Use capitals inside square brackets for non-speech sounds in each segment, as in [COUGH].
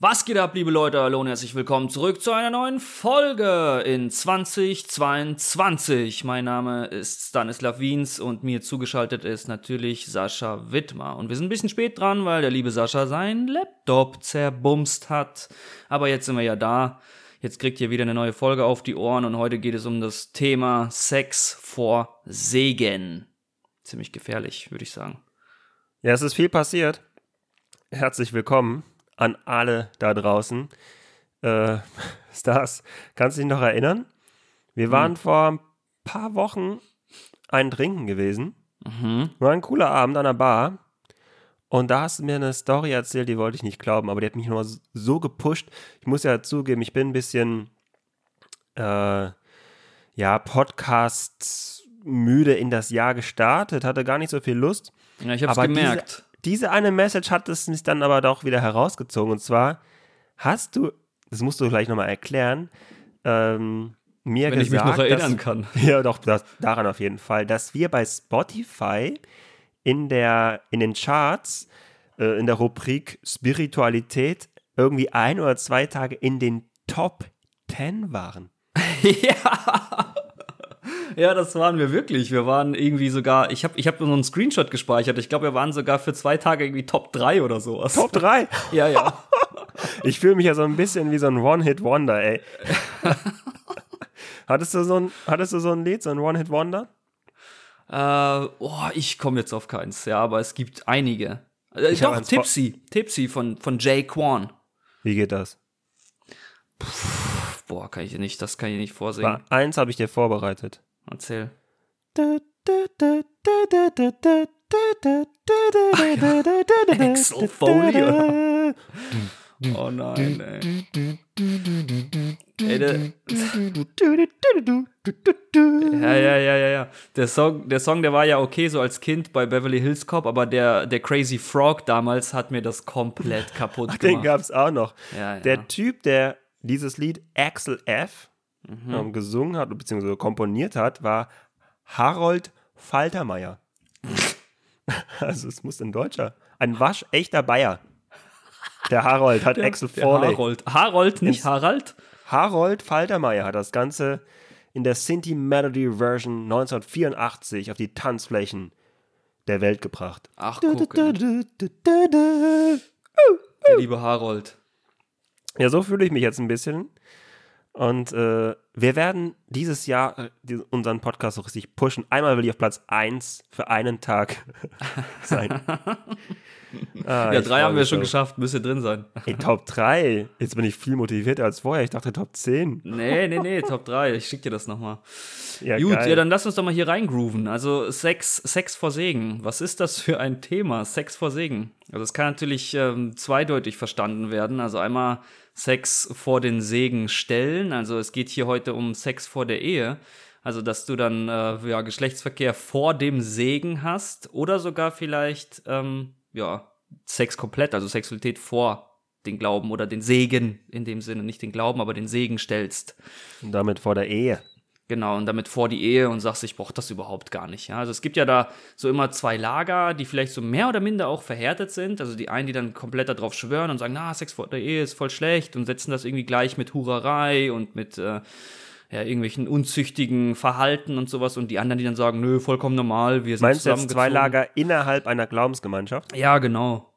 Was geht ab, liebe Leute? Hallo und herzlich willkommen zurück zu einer neuen Folge in 2022. Mein Name ist Stanislav Wiens und mir zugeschaltet ist natürlich Sascha Wittmer. Und wir sind ein bisschen spät dran, weil der liebe Sascha seinen Laptop zerbumst hat. Aber jetzt sind wir ja da. Jetzt kriegt ihr wieder eine neue Folge auf die Ohren und heute geht es um das Thema Sex vor Segen. Ziemlich gefährlich, würde ich sagen. Ja, es ist viel passiert. Herzlich willkommen an alle da draußen. Äh, [LAUGHS] Stars, kannst du dich noch erinnern? Wir waren mhm. vor ein paar Wochen ein Trinken gewesen. Mhm. War ein cooler Abend an der Bar. Und da hast du mir eine Story erzählt, die wollte ich nicht glauben, aber die hat mich nur so gepusht. Ich muss ja zugeben, ich bin ein bisschen, äh, ja, Podcast müde in das Jahr gestartet, hatte gar nicht so viel Lust. Ja, ich hab's aber gemerkt diese eine Message hat es mich dann aber doch wieder herausgezogen. Und zwar hast du, das musst du gleich nochmal erklären, ähm, mir Wenn gesagt, ich mich noch erinnern dass, kann. [LAUGHS] Ja, doch, das, daran auf jeden Fall, dass wir bei Spotify in, der, in den Charts, äh, in der Rubrik Spiritualität, irgendwie ein oder zwei Tage in den Top 10 waren. [LAUGHS] ja. [LAUGHS] Ja, das waren wir wirklich. Wir waren irgendwie sogar, ich habe ich hab so einen Screenshot gespeichert. Ich glaube, wir waren sogar für zwei Tage irgendwie Top 3 oder sowas. Top 3? [LAUGHS] ja, ja. [LAUGHS] ich fühle mich ja so ein bisschen wie so ein One-Hit-Wonder, ey. hattest, du so ein, hattest du so ein Lied, so ein One-Hit-Wonder? Äh, oh, ich komme jetzt auf keins, ja, aber es gibt einige. Äh, ich doch, Tipsy. Tipsy von, von Jay Quan. Wie geht das? Puh, boah, kann ich nicht, das kann ich nicht vorsehen. Eins habe ich dir vorbereitet. Erzähl. Exofolie. Oh nein, ey. ey der, ja, ja, ja, ja, ja. Der Song, der Song, der war ja okay so als Kind bei Beverly Hills Cop, aber der, der Crazy Frog damals hat mir das komplett kaputt Ach, gemacht. Den gab's auch noch. Ja, ja. Der Typ, der dieses Lied Axel F. Mhm. Ähm, gesungen hat, beziehungsweise komponiert hat, war Harold Faltermeier. [LAUGHS] also es muss ein Deutscher. Ein waschechter Bayer. Der Harold hat der, Axel Foley. Harold. Harold, nicht Harald? Harold Faltermeier hat das Ganze in der Sinti Melody Version 1984 auf die Tanzflächen der Welt gebracht. Ach, guck. Der liebe Harold. Ja, so fühle ich mich jetzt ein bisschen. Und äh, wir werden dieses Jahr äh, unseren Podcast so richtig pushen. Einmal will ich auf Platz 1 für einen Tag [LAUGHS] sein. [LAUGHS] ah, ja, drei haben wir schon so. geschafft, müsste drin sein. Ey, Top 3. Jetzt bin ich viel motivierter als vorher. Ich dachte Top 10. Nee, nee, nee, Top 3. Ich schick dir das nochmal. Ja, Gut, geil. ja, dann lass uns doch mal hier reingrooven. Also Sex, Sex vor Segen. Was ist das für ein Thema? Sex vor Segen. Also es kann natürlich ähm, zweideutig verstanden werden. Also einmal Sex vor den Segen stellen. Also es geht hier heute um Sex vor der Ehe. Also dass du dann äh, ja, Geschlechtsverkehr vor dem Segen hast oder sogar vielleicht ähm, ja, Sex komplett, also Sexualität vor den Glauben oder den Segen in dem Sinne, nicht den Glauben, aber den Segen stellst. Und damit vor der Ehe. Genau, und damit vor die Ehe und sagst, ich brauche das überhaupt gar nicht. Ja? Also es gibt ja da so immer zwei Lager, die vielleicht so mehr oder minder auch verhärtet sind. Also die einen, die dann komplett darauf schwören und sagen, na, Sex vor der Ehe ist voll schlecht und setzen das irgendwie gleich mit Hurerei und mit äh, ja, irgendwelchen unzüchtigen Verhalten und sowas. Und die anderen, die dann sagen, nö, vollkommen normal, wir sind Meinst du jetzt zwei Lager innerhalb einer Glaubensgemeinschaft? Ja, genau.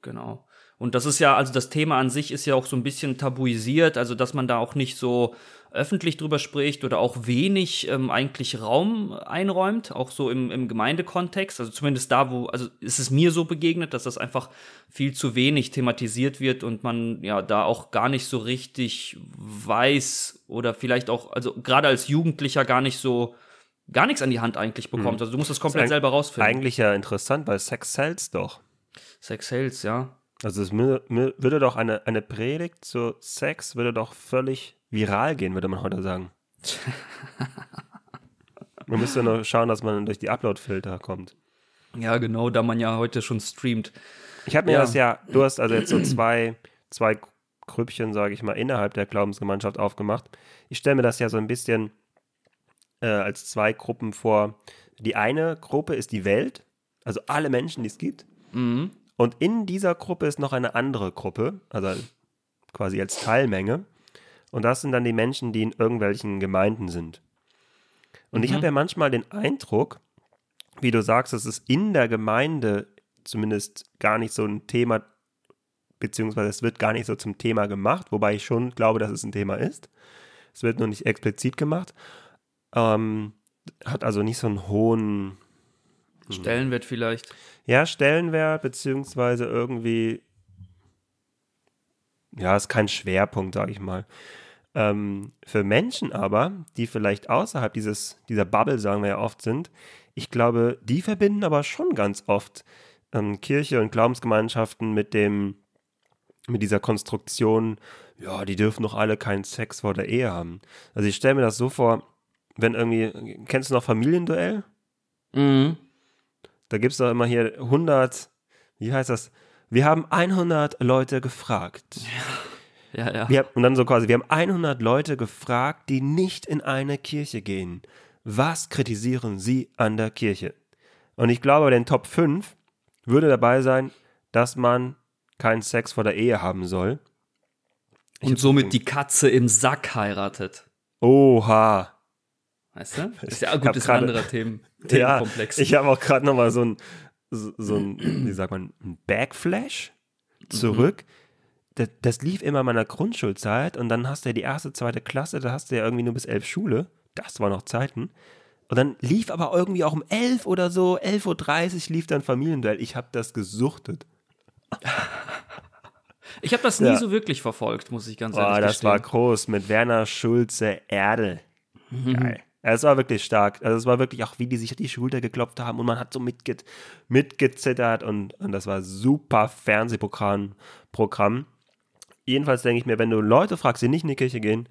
Genau. Und das ist ja, also das Thema an sich ist ja auch so ein bisschen tabuisiert, also dass man da auch nicht so öffentlich drüber spricht oder auch wenig ähm, eigentlich Raum einräumt, auch so im, im Gemeindekontext. Also zumindest da, wo, also ist es mir so begegnet, dass das einfach viel zu wenig thematisiert wird und man ja da auch gar nicht so richtig weiß oder vielleicht auch, also gerade als Jugendlicher gar nicht so gar nichts an die Hand eigentlich bekommt. Hm. Also du musst das komplett das selber rausfinden. Eigentlich ja interessant, weil Sex sells doch. Sex sells, ja. Also es würde doch eine, eine Predigt zu Sex würde doch völlig viral gehen, würde man heute sagen. [LAUGHS] man müsste nur schauen, dass man durch die Upload-Filter kommt. Ja, genau, da man ja heute schon streamt. Ich habe mir ja. das ja, du hast also jetzt so zwei, zwei Grüppchen, sage ich mal, innerhalb der Glaubensgemeinschaft aufgemacht. Ich stelle mir das ja so ein bisschen äh, als zwei Gruppen vor. Die eine Gruppe ist die Welt, also alle Menschen, die es gibt. Mhm. Und in dieser Gruppe ist noch eine andere Gruppe, also quasi als Teilmenge. Und das sind dann die Menschen, die in irgendwelchen Gemeinden sind. Und mhm. ich habe ja manchmal den Eindruck, wie du sagst, dass es in der Gemeinde zumindest gar nicht so ein Thema, beziehungsweise es wird gar nicht so zum Thema gemacht, wobei ich schon glaube, dass es ein Thema ist. Es wird nur nicht explizit gemacht. Ähm, hat also nicht so einen hohen. Stellenwert vielleicht. Ja, Stellenwert, beziehungsweise irgendwie, ja, ist kein Schwerpunkt, sage ich mal. Ähm, für Menschen aber, die vielleicht außerhalb dieses, dieser Bubble, sagen wir ja oft sind, ich glaube, die verbinden aber schon ganz oft ähm, Kirche und Glaubensgemeinschaften mit dem, mit dieser Konstruktion, ja, die dürfen doch alle keinen Sex vor der Ehe haben. Also ich stelle mir das so vor, wenn irgendwie, kennst du noch Familienduell? Mhm. Da gibt es doch immer hier 100, wie heißt das? Wir haben 100 Leute gefragt. Ja, ja. ja. Wir, und dann so quasi, wir haben 100 Leute gefragt, die nicht in eine Kirche gehen. Was kritisieren sie an der Kirche? Und ich glaube, bei den Top 5 würde dabei sein, dass man keinen Sex vor der Ehe haben soll. Ich und somit die Katze im Sack heiratet. Oha. Weißt du? Ist ja gut, ist ein anderer Themen, Themenkomplex. Ja, ich habe auch gerade nochmal so ein, so, so ein, wie sagt man, ein Backflash zurück. Mhm. Das, das, lief immer in meiner Grundschulzeit und dann hast du ja die erste, zweite Klasse, da hast du ja irgendwie nur bis elf Schule. Das war noch Zeiten. Und dann lief aber irgendwie auch um elf oder so, 11.30 Uhr lief dann Familienduell. Ich habe das gesuchtet. [LAUGHS] Ich habe das nie ja. so wirklich verfolgt, muss ich ganz ehrlich sagen. Das war groß mit Werner Schulze Erdel. Mhm. Geil. Es war wirklich stark. Also es war wirklich auch, wie die sich die Schulter geklopft haben und man hat so mitge mitgezittert und, und das war super Fernsehprogramm. Programm. Jedenfalls denke ich mir, wenn du Leute fragst, die nicht in die Kirche gehen,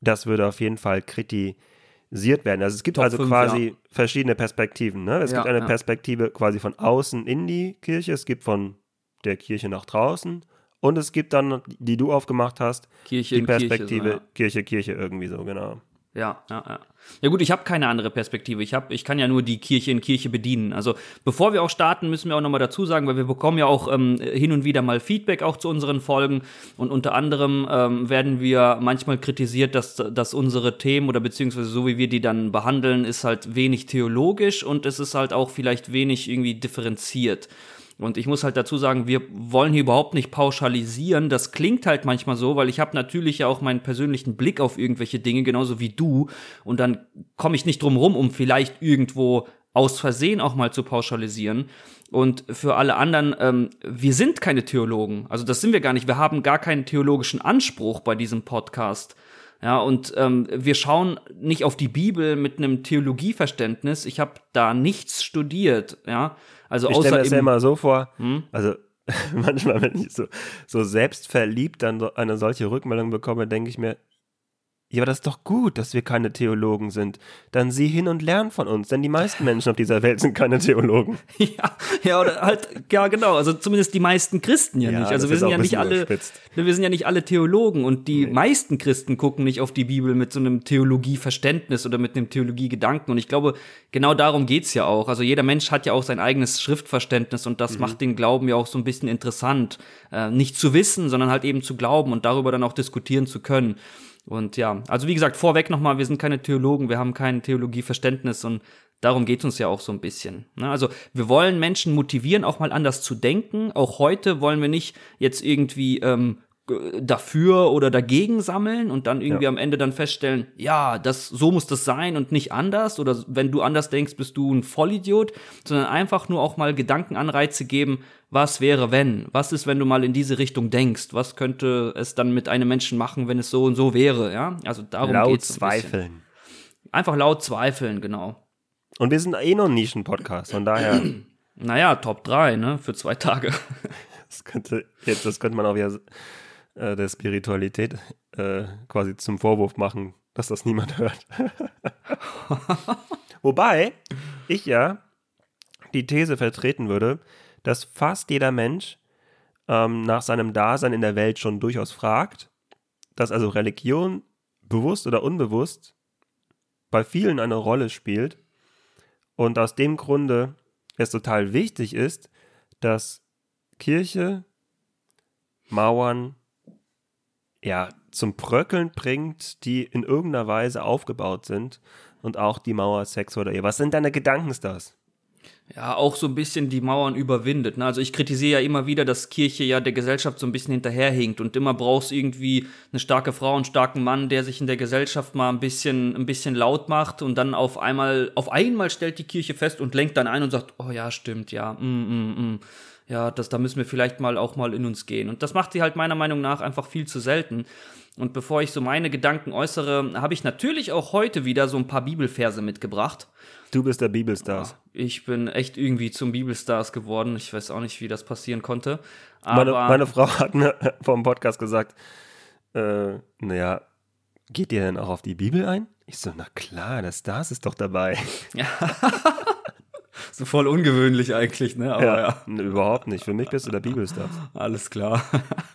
das würde auf jeden Fall kritisiert werden. Also es gibt Top also 5, quasi ja. verschiedene Perspektiven. Ne? Es ja, gibt eine ja. Perspektive quasi von außen in die Kirche, es gibt von der Kirche nach draußen und es gibt dann, die du aufgemacht hast, Kirche die Perspektive Kirche, so, Kirche, Kirche irgendwie so, genau. Ja, ja, ja. Ja gut, ich habe keine andere Perspektive. Ich hab, ich kann ja nur die Kirche in Kirche bedienen. Also bevor wir auch starten, müssen wir auch nochmal dazu sagen, weil wir bekommen ja auch ähm, hin und wieder mal Feedback auch zu unseren Folgen und unter anderem ähm, werden wir manchmal kritisiert, dass, dass unsere Themen oder beziehungsweise so wie wir die dann behandeln, ist halt wenig theologisch und es ist halt auch vielleicht wenig irgendwie differenziert. Und ich muss halt dazu sagen, wir wollen hier überhaupt nicht pauschalisieren. Das klingt halt manchmal so, weil ich habe natürlich ja auch meinen persönlichen Blick auf irgendwelche Dinge, genauso wie du. Und dann komme ich nicht drum rum, um vielleicht irgendwo aus Versehen auch mal zu pauschalisieren. Und für alle anderen, ähm, wir sind keine Theologen. Also das sind wir gar nicht. Wir haben gar keinen theologischen Anspruch bei diesem Podcast. Ja, und ähm, wir schauen nicht auf die Bibel mit einem Theologieverständnis. Ich habe da nichts studiert, ja. Also ich stelle mir das ja immer so vor, hm? also [LAUGHS] manchmal, wenn ich so, so selbstverliebt dann so eine solche Rückmeldung bekomme, denke ich mir, ja, aber das ist doch gut, dass wir keine Theologen sind. Dann sieh hin und lern von uns, denn die meisten [LAUGHS] Menschen auf dieser Welt sind keine Theologen. Ja, ja, oder halt, ja, genau. Also zumindest die meisten Christen ja, ja nicht. Also wir sind ja nicht alle, überspitzt. wir sind ja nicht alle Theologen und die nee. meisten Christen gucken nicht auf die Bibel mit so einem Theologieverständnis oder mit einem Theologiegedanken. Und ich glaube, genau darum geht's ja auch. Also jeder Mensch hat ja auch sein eigenes Schriftverständnis und das mhm. macht den Glauben ja auch so ein bisschen interessant. Äh, nicht zu wissen, sondern halt eben zu glauben und darüber dann auch diskutieren zu können. Und ja, also wie gesagt, vorweg nochmal, wir sind keine Theologen, wir haben kein Theologieverständnis und darum geht uns ja auch so ein bisschen. Ne? Also wir wollen Menschen motivieren, auch mal anders zu denken. Auch heute wollen wir nicht jetzt irgendwie ähm, dafür oder dagegen sammeln und dann irgendwie ja. am Ende dann feststellen, ja, das so muss das sein und nicht anders oder wenn du anders denkst, bist du ein Vollidiot, sondern einfach nur auch mal Gedankenanreize geben, was wäre wenn? Was ist, wenn du mal in diese Richtung denkst? Was könnte es dann mit einem Menschen machen, wenn es so und so wäre, ja? Also darum laut geht's zweifeln. Einfach laut zweifeln, genau. Und wir sind eh noch ein Nischen-Podcast, von daher. [CLEARS THROAT] naja, Top 3, ne, für zwei Tage. das könnte, jetzt, das könnte man auch wieder äh, der Spiritualität äh, quasi zum Vorwurf machen, dass das niemand [LAUGHS] hört. [LAUGHS] Wobei ich ja die These vertreten würde, dass fast jeder Mensch ähm, nach seinem Dasein in der Welt schon durchaus fragt, dass also Religion bewusst oder unbewusst bei vielen eine Rolle spielt und aus dem Grunde es total wichtig ist, dass Kirche, Mauern, ja, zum Bröckeln bringt, die in irgendeiner Weise aufgebaut sind und auch die Mauer Sex oder Ehe. Was sind deine Gedanken, Stars? ja auch so ein bisschen die Mauern überwindet. Ne? Also ich kritisiere ja immer wieder, dass Kirche ja der Gesellschaft so ein bisschen hinterherhinkt und immer brauchst irgendwie eine starke Frau, einen starken Mann, der sich in der Gesellschaft mal ein bisschen, ein bisschen laut macht und dann auf einmal, auf einmal stellt die Kirche fest und lenkt dann ein und sagt, oh ja, stimmt, ja, mm, mm, mm. Ja, das, da müssen wir vielleicht mal auch mal in uns gehen. Und das macht sie halt meiner Meinung nach einfach viel zu selten. Und bevor ich so meine Gedanken äußere, habe ich natürlich auch heute wieder so ein paar Bibelverse mitgebracht. Du bist der Bibelstars. Ich bin echt irgendwie zum Bibelstars geworden. Ich weiß auch nicht, wie das passieren konnte. Meine, meine, Frau hat mir [LAUGHS] vor dem Podcast gesagt, äh, naja, geht ihr denn auch auf die Bibel ein? Ich so, na klar, der Stars ist doch dabei. [LAUGHS] [LAUGHS] So voll ungewöhnlich eigentlich, ne? Aber ja, ja. Überhaupt nicht. Für mich bist du der Bibelstars. Alles klar. [LAUGHS]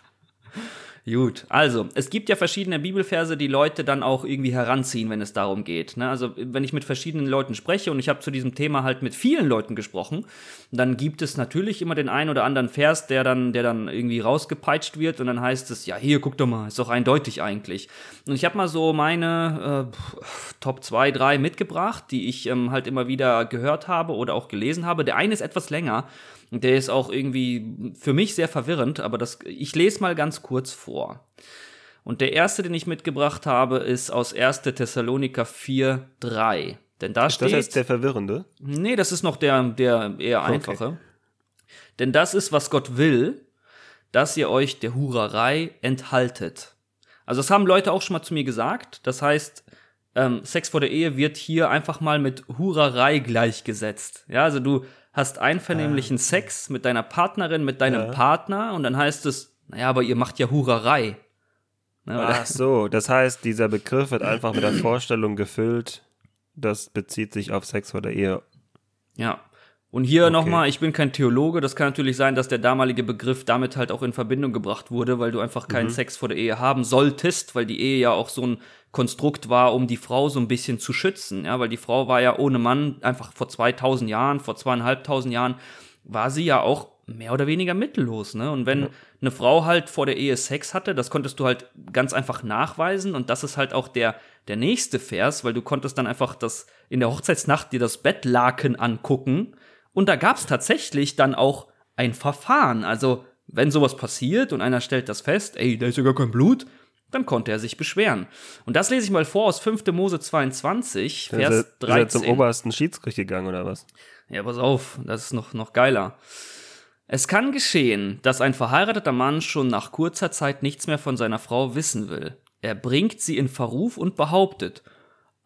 Gut, also es gibt ja verschiedene Bibelverse, die Leute dann auch irgendwie heranziehen, wenn es darum geht. Ne? Also wenn ich mit verschiedenen Leuten spreche und ich habe zu diesem Thema halt mit vielen Leuten gesprochen, dann gibt es natürlich immer den einen oder anderen Vers, der dann, der dann irgendwie rausgepeitscht wird und dann heißt es, ja hier, guck doch mal, ist doch eindeutig eigentlich. Und ich habe mal so meine äh, Top 2, 3 mitgebracht, die ich ähm, halt immer wieder gehört habe oder auch gelesen habe. Der eine ist etwas länger. Der ist auch irgendwie für mich sehr verwirrend, aber das, ich lese mal ganz kurz vor. Und der erste, den ich mitgebracht habe, ist aus 1. Thessaloniker 4, 3. Denn da ist steht. Das jetzt der verwirrende? Nee, das ist noch der, der eher einfache. Okay. Denn das ist, was Gott will, dass ihr euch der Hurerei enthaltet. Also, das haben Leute auch schon mal zu mir gesagt. Das heißt, ähm, Sex vor der Ehe wird hier einfach mal mit Hurerei gleichgesetzt. Ja, also du hast einvernehmlichen ah. Sex mit deiner Partnerin, mit deinem ja. Partner und dann heißt es, naja, aber ihr macht ja Hurerei. Ne, Ach so, das heißt, dieser Begriff wird einfach mit der Vorstellung gefüllt, das bezieht sich auf Sex vor der Ehe. Ja. Und hier okay. nochmal, ich bin kein Theologe, das kann natürlich sein, dass der damalige Begriff damit halt auch in Verbindung gebracht wurde, weil du einfach keinen mhm. Sex vor der Ehe haben solltest, weil die Ehe ja auch so ein Konstrukt war, um die Frau so ein bisschen zu schützen, ja, weil die Frau war ja ohne Mann einfach vor 2000 Jahren, vor zweieinhalbtausend Jahren, war sie ja auch mehr oder weniger mittellos, ne? Und wenn ja. eine Frau halt vor der Ehe Sex hatte, das konntest du halt ganz einfach nachweisen und das ist halt auch der der nächste Vers, weil du konntest dann einfach das in der Hochzeitsnacht dir das Bettlaken angucken und da gab es tatsächlich dann auch ein Verfahren. Also, wenn sowas passiert und einer stellt das fest, ey, da ist ja gar kein Blut, dann konnte er sich beschweren. Und das lese ich mal vor aus 5. Mose 22, Vers ist er, 13. Ist er zum obersten Schiedsgericht gegangen oder was? Ja, pass auf, das ist noch, noch geiler. Es kann geschehen, dass ein verheirateter Mann schon nach kurzer Zeit nichts mehr von seiner Frau wissen will. Er bringt sie in Verruf und behauptet,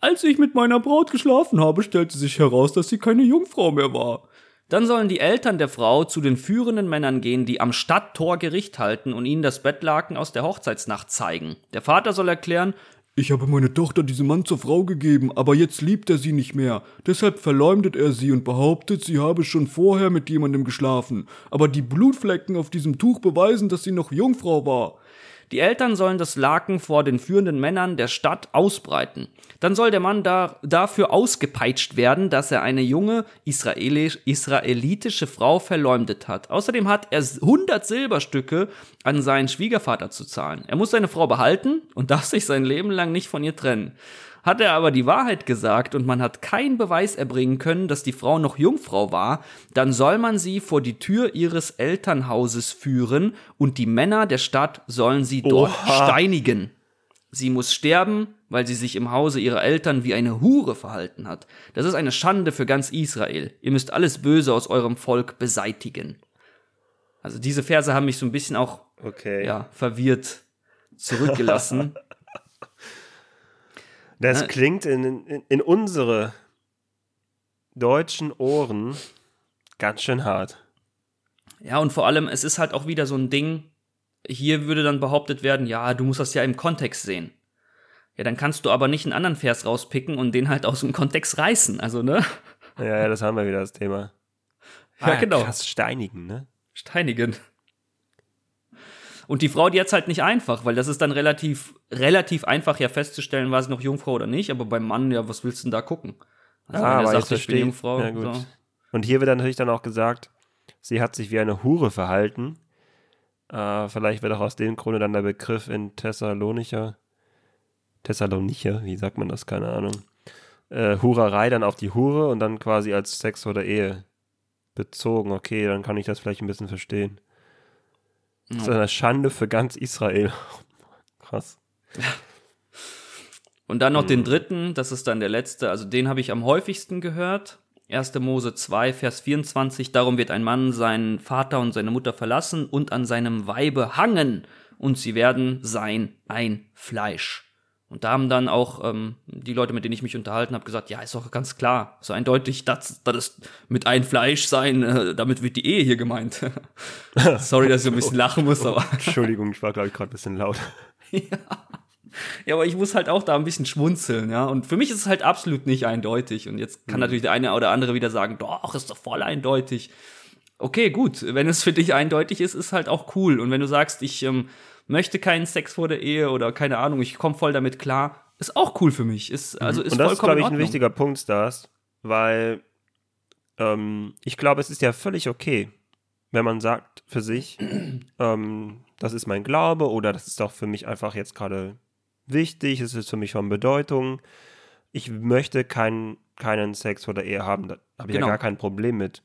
als ich mit meiner Braut geschlafen habe, stellte sich heraus, dass sie keine Jungfrau mehr war. Dann sollen die Eltern der Frau zu den führenden Männern gehen, die am Stadttor Gericht halten und ihnen das Bettlaken aus der Hochzeitsnacht zeigen. Der Vater soll erklären, ich habe meine Tochter diesem Mann zur Frau gegeben, aber jetzt liebt er sie nicht mehr. Deshalb verleumdet er sie und behauptet, sie habe schon vorher mit jemandem geschlafen. Aber die Blutflecken auf diesem Tuch beweisen, dass sie noch Jungfrau war. Die Eltern sollen das Laken vor den führenden Männern der Stadt ausbreiten. Dann soll der Mann da, dafür ausgepeitscht werden, dass er eine junge israelisch, israelitische Frau verleumdet hat. Außerdem hat er 100 Silberstücke an seinen Schwiegervater zu zahlen. Er muss seine Frau behalten und darf sich sein Leben lang nicht von ihr trennen. Hat er aber die Wahrheit gesagt und man hat keinen Beweis erbringen können, dass die Frau noch Jungfrau war, dann soll man sie vor die Tür ihres Elternhauses führen und die Männer der Stadt sollen sie dort Oha. steinigen. Sie muss sterben, weil sie sich im Hause ihrer Eltern wie eine Hure verhalten hat. Das ist eine Schande für ganz Israel. Ihr müsst alles Böse aus eurem Volk beseitigen. Also diese Verse haben mich so ein bisschen auch okay. ja, verwirrt zurückgelassen. [LAUGHS] Das Na, klingt in, in, in unsere deutschen Ohren ganz schön hart. Ja, und vor allem, es ist halt auch wieder so ein Ding, hier würde dann behauptet werden, ja, du musst das ja im Kontext sehen. Ja, dann kannst du aber nicht einen anderen Vers rauspicken und den halt aus dem Kontext reißen, also, ne? Ja, ja, das haben wir wieder das Thema. Ja, ah, genau. Krass, steinigen, ne? Steinigen. Und die Frau, die hat's halt nicht einfach, weil das ist dann relativ, relativ einfach ja festzustellen, war sie noch Jungfrau oder nicht, aber beim Mann, ja, was willst du denn da gucken? Also, ah, wenn er sagt, ich bin Jungfrau. Ja, so. Und hier wird dann natürlich dann auch gesagt, sie hat sich wie eine Hure verhalten. Äh, vielleicht wird auch aus dem Grunde dann der Begriff in Thessalonicher, Thessalonicher, wie sagt man das, keine Ahnung, äh, Hurerei dann auf die Hure und dann quasi als Sex oder Ehe bezogen. Okay, dann kann ich das vielleicht ein bisschen verstehen. Das ist eine Schande für ganz Israel. [LAUGHS] Krass. [LAUGHS] Und dann noch hm. den dritten, das ist dann der letzte, also den habe ich am häufigsten gehört. 1. Mose 2, Vers 24, darum wird ein Mann seinen Vater und seine Mutter verlassen und an seinem Weibe hangen, und sie werden sein ein Fleisch. Und da haben dann auch ähm, die Leute, mit denen ich mich unterhalten habe, gesagt, ja, ist doch ganz klar, so eindeutig, das, das ist mit ein Fleisch sein, äh, damit wird die Ehe hier gemeint. [LAUGHS] Sorry, dass ich ein bisschen lachen muss, aber. Entschuldigung, ich war, glaube ich, gerade ein bisschen laut. [LAUGHS] ja. Ja, aber ich muss halt auch da ein bisschen schmunzeln, ja. Und für mich ist es halt absolut nicht eindeutig. Und jetzt kann mhm. natürlich der eine oder andere wieder sagen, doch, ist doch voll eindeutig. Okay, gut. Wenn es für dich eindeutig ist, ist halt auch cool. Und wenn du sagst, ich ähm, möchte keinen Sex vor der Ehe oder keine Ahnung, ich komme voll damit klar, ist auch cool für mich. Ist, also ist Und das ist, glaube ich, ein wichtiger Punkt, Stars, weil ähm, ich glaube, es ist ja völlig okay, wenn man sagt für sich, [CLEARS THROAT] ähm, das ist mein Glaube oder das ist doch für mich einfach jetzt gerade wichtig, es ist für mich von Bedeutung. Ich möchte kein, keinen Sex vor der Ehe haben, da habe ich genau. ja gar kein Problem mit.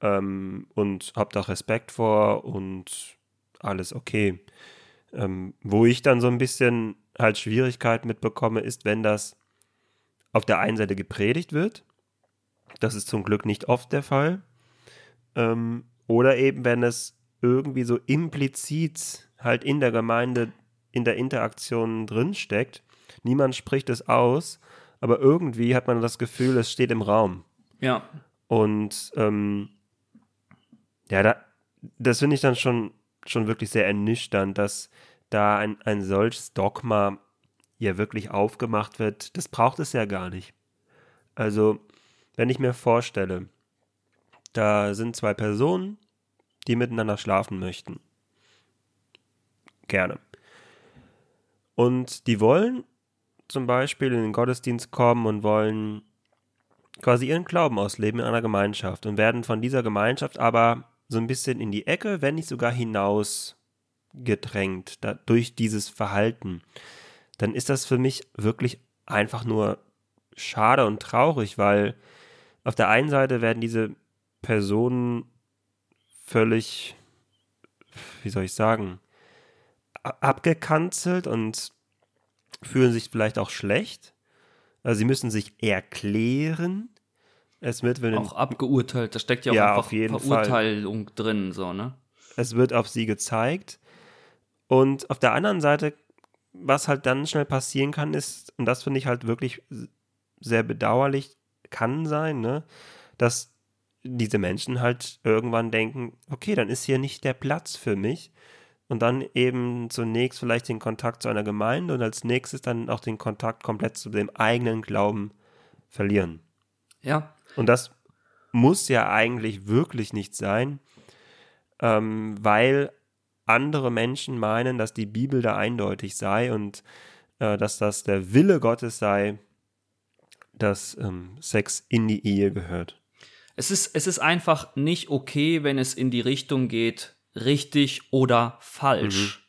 Ähm, und habe da Respekt vor und alles okay. Ähm, wo ich dann so ein bisschen halt Schwierigkeit mitbekomme, ist, wenn das auf der einen Seite gepredigt wird. Das ist zum Glück nicht oft der Fall. Ähm, oder eben, wenn es irgendwie so implizit halt in der Gemeinde in der Interaktion drinsteckt. Niemand spricht es aus, aber irgendwie hat man das Gefühl, es steht im Raum. Ja. Und ähm, ja, da, das finde ich dann schon, schon wirklich sehr ernüchternd, dass da ein, ein solches Dogma ja wirklich aufgemacht wird. Das braucht es ja gar nicht. Also, wenn ich mir vorstelle, da sind zwei Personen, die miteinander schlafen möchten. Gerne. Und die wollen zum Beispiel in den Gottesdienst kommen und wollen quasi ihren Glauben ausleben in einer Gemeinschaft und werden von dieser Gemeinschaft aber so ein bisschen in die Ecke, wenn nicht sogar hinaus gedrängt da, durch dieses Verhalten. Dann ist das für mich wirklich einfach nur schade und traurig, weil auf der einen Seite werden diese Personen völlig, wie soll ich sagen, abgekanzelt und fühlen sich vielleicht auch schlecht. Also sie müssen sich erklären. Es wird wenn auch abgeurteilt. Da steckt ja auch ja, einfach auf jeden Verurteilung Fall. drin, so ne? Es wird auf sie gezeigt. Und auf der anderen Seite, was halt dann schnell passieren kann, ist, und das finde ich halt wirklich sehr bedauerlich, kann sein, ne, dass diese Menschen halt irgendwann denken, okay, dann ist hier nicht der Platz für mich und dann eben zunächst vielleicht den Kontakt zu einer Gemeinde und als nächstes dann auch den Kontakt komplett zu dem eigenen Glauben verlieren. Ja. Und das muss ja eigentlich wirklich nicht sein, ähm, weil andere Menschen meinen, dass die Bibel da eindeutig sei und äh, dass das der Wille Gottes sei, dass ähm, Sex in die Ehe gehört. Es ist, es ist einfach nicht okay, wenn es in die Richtung geht, richtig oder falsch. Mhm.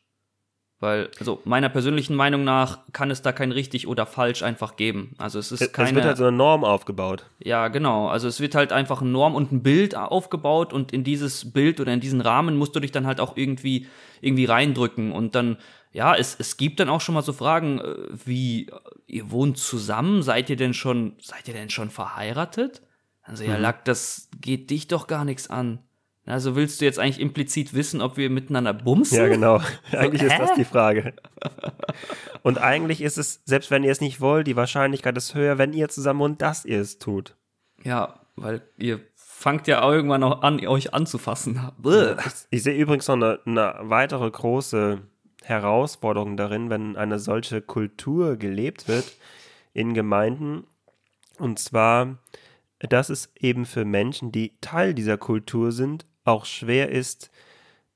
Weil, also meiner persönlichen Meinung nach kann es da kein richtig oder falsch einfach geben. Also es ist keine. Es wird halt so eine Norm aufgebaut. Ja, genau. Also es wird halt einfach eine Norm und ein Bild aufgebaut und in dieses Bild oder in diesen Rahmen musst du dich dann halt auch irgendwie, irgendwie reindrücken. Und dann, ja, es, es gibt dann auch schon mal so Fragen, äh, wie, ihr wohnt zusammen? Seid ihr denn schon, seid ihr denn schon verheiratet? Also ja, mhm. Lack, das geht dich doch gar nichts an. Also willst du jetzt eigentlich implizit wissen, ob wir miteinander bumsen? Ja, genau. [LAUGHS] eigentlich so, ist das die Frage. [LAUGHS] Und eigentlich ist es, selbst wenn ihr es nicht wollt, die Wahrscheinlichkeit ist höher, wenn ihr zusammen und dass ihr es tut. Ja, weil ihr fangt ja irgendwann auch an, euch anzufassen. Ich, ich sehe übrigens noch eine, eine weitere große Herausforderung darin, wenn eine solche Kultur gelebt wird in Gemeinden. Und zwar, dass es eben für Menschen, die Teil dieser Kultur sind, auch schwer ist,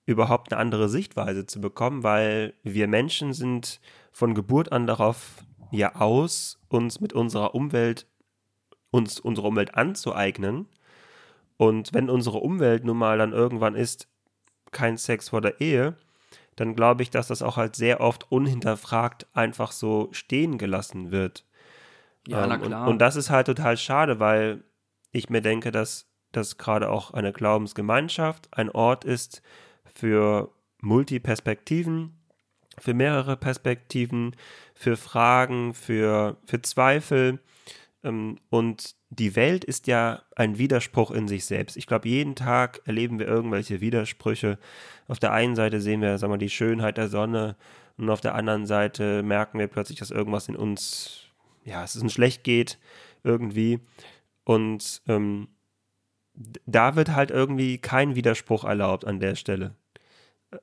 überhaupt eine andere Sichtweise zu bekommen, weil wir Menschen sind von Geburt an darauf ja aus, uns mit unserer Umwelt, uns unsere Umwelt anzueignen. Und wenn unsere Umwelt nun mal dann irgendwann ist, kein Sex vor der Ehe, dann glaube ich, dass das auch halt sehr oft unhinterfragt einfach so stehen gelassen wird. Ja, ähm, na klar. Und, und, das ist halt total schade, weil ich mir denke, dass das gerade auch eine Glaubensgemeinschaft ein Ort ist für Multiperspektiven, für mehrere Perspektiven, für Fragen, für, für Zweifel. Ähm, und die Welt ist ja ein Widerspruch in sich selbst. Ich glaube, jeden Tag erleben wir irgendwelche Widersprüche. Auf der einen Seite sehen wir, sagen wir, die Schönheit der Sonne und auf der anderen Seite merken wir plötzlich, dass irgendwas in uns, ja, es ist uns schlecht geht irgendwie. Und ähm, da wird halt irgendwie kein Widerspruch erlaubt an der Stelle.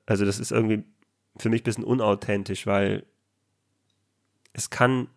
Also das ist irgendwie für mich ein bisschen unauthentisch, weil es kann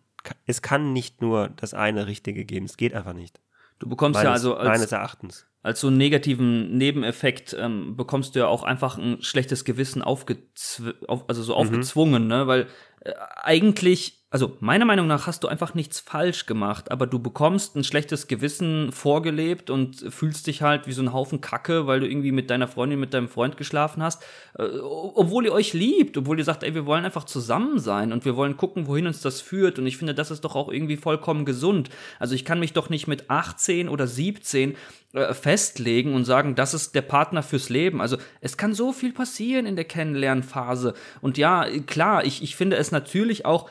es kann nicht nur das eine Richtige geben. Es geht einfach nicht. Du bekommst meines, ja also als, meines Erachtens. Als so einen negativen Nebeneffekt ähm, bekommst du ja auch einfach ein schlechtes Gewissen aufgezw auf, also so mhm. aufgezwungen, ne? Weil äh, eigentlich also meiner Meinung nach hast du einfach nichts falsch gemacht, aber du bekommst ein schlechtes Gewissen vorgelebt und fühlst dich halt wie so ein Haufen Kacke, weil du irgendwie mit deiner Freundin, mit deinem Freund geschlafen hast, äh, obwohl ihr euch liebt, obwohl ihr sagt, ey, wir wollen einfach zusammen sein und wir wollen gucken, wohin uns das führt und ich finde, das ist doch auch irgendwie vollkommen gesund. Also ich kann mich doch nicht mit 18 oder 17 äh, festlegen und sagen, das ist der Partner fürs Leben. Also es kann so viel passieren in der Kennenlernphase und ja, klar, ich, ich finde es natürlich auch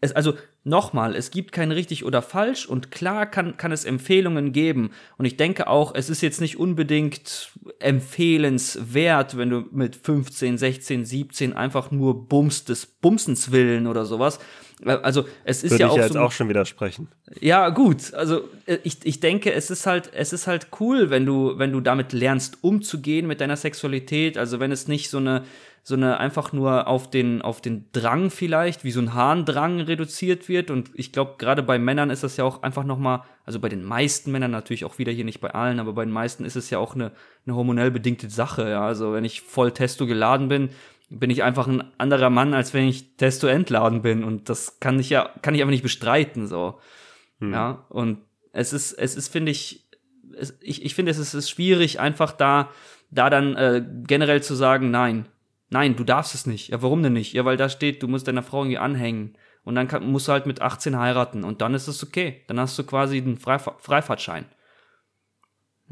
es, also nochmal, es gibt kein richtig oder falsch und klar kann, kann es Empfehlungen geben. Und ich denke auch, es ist jetzt nicht unbedingt empfehlenswert, wenn du mit 15, 16, 17 einfach nur bummst des Bumsens willen oder sowas. Also es ist Würde ja auch. Ich jetzt so, auch schon widersprechen. Ja, gut. Also äh, ich, ich denke, es ist halt, es ist halt cool, wenn du, wenn du damit lernst, umzugehen mit deiner Sexualität. Also wenn es nicht so eine so eine einfach nur auf den, auf den Drang vielleicht, wie so ein Harndrang reduziert wird. Und ich glaube, gerade bei Männern ist das ja auch einfach nochmal, also bei den meisten Männern natürlich auch wieder hier nicht bei allen, aber bei den meisten ist es ja auch eine, eine hormonell bedingte Sache. Ja. Also wenn ich voll Testo geladen bin, bin ich einfach ein anderer Mann, als wenn ich Testo entladen bin. Und das kann ich ja, kann ich einfach nicht bestreiten, so. Hm. Ja. Und es ist, es ist, finde ich, es, ich, ich finde, es ist, es ist schwierig, einfach da, da dann äh, generell zu sagen, nein, Nein, du darfst es nicht. Ja, warum denn nicht? Ja, weil da steht, du musst deiner Frau irgendwie anhängen. Und dann kann, musst du halt mit 18 heiraten. Und dann ist es okay. Dann hast du quasi einen Freifahr Freifahrtschein.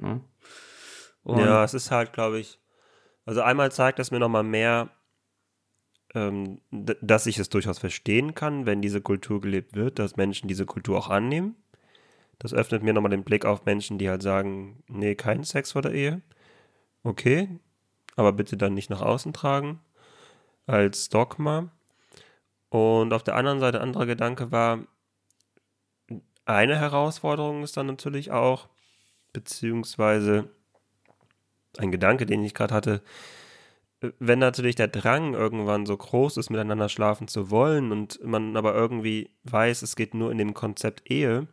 Ja. ja, es ist halt, glaube ich, also einmal zeigt das mir nochmal mehr, ähm, dass ich es durchaus verstehen kann, wenn diese Kultur gelebt wird, dass Menschen diese Kultur auch annehmen. Das öffnet mir nochmal den Blick auf Menschen, die halt sagen, nee, kein Sex vor der Ehe. Okay, aber bitte dann nicht nach außen tragen als Dogma. Und auf der anderen Seite, anderer Gedanke war, eine Herausforderung ist dann natürlich auch, beziehungsweise ein Gedanke, den ich gerade hatte, wenn natürlich der Drang irgendwann so groß ist, miteinander schlafen zu wollen und man aber irgendwie weiß, es geht nur in dem Konzept Ehe,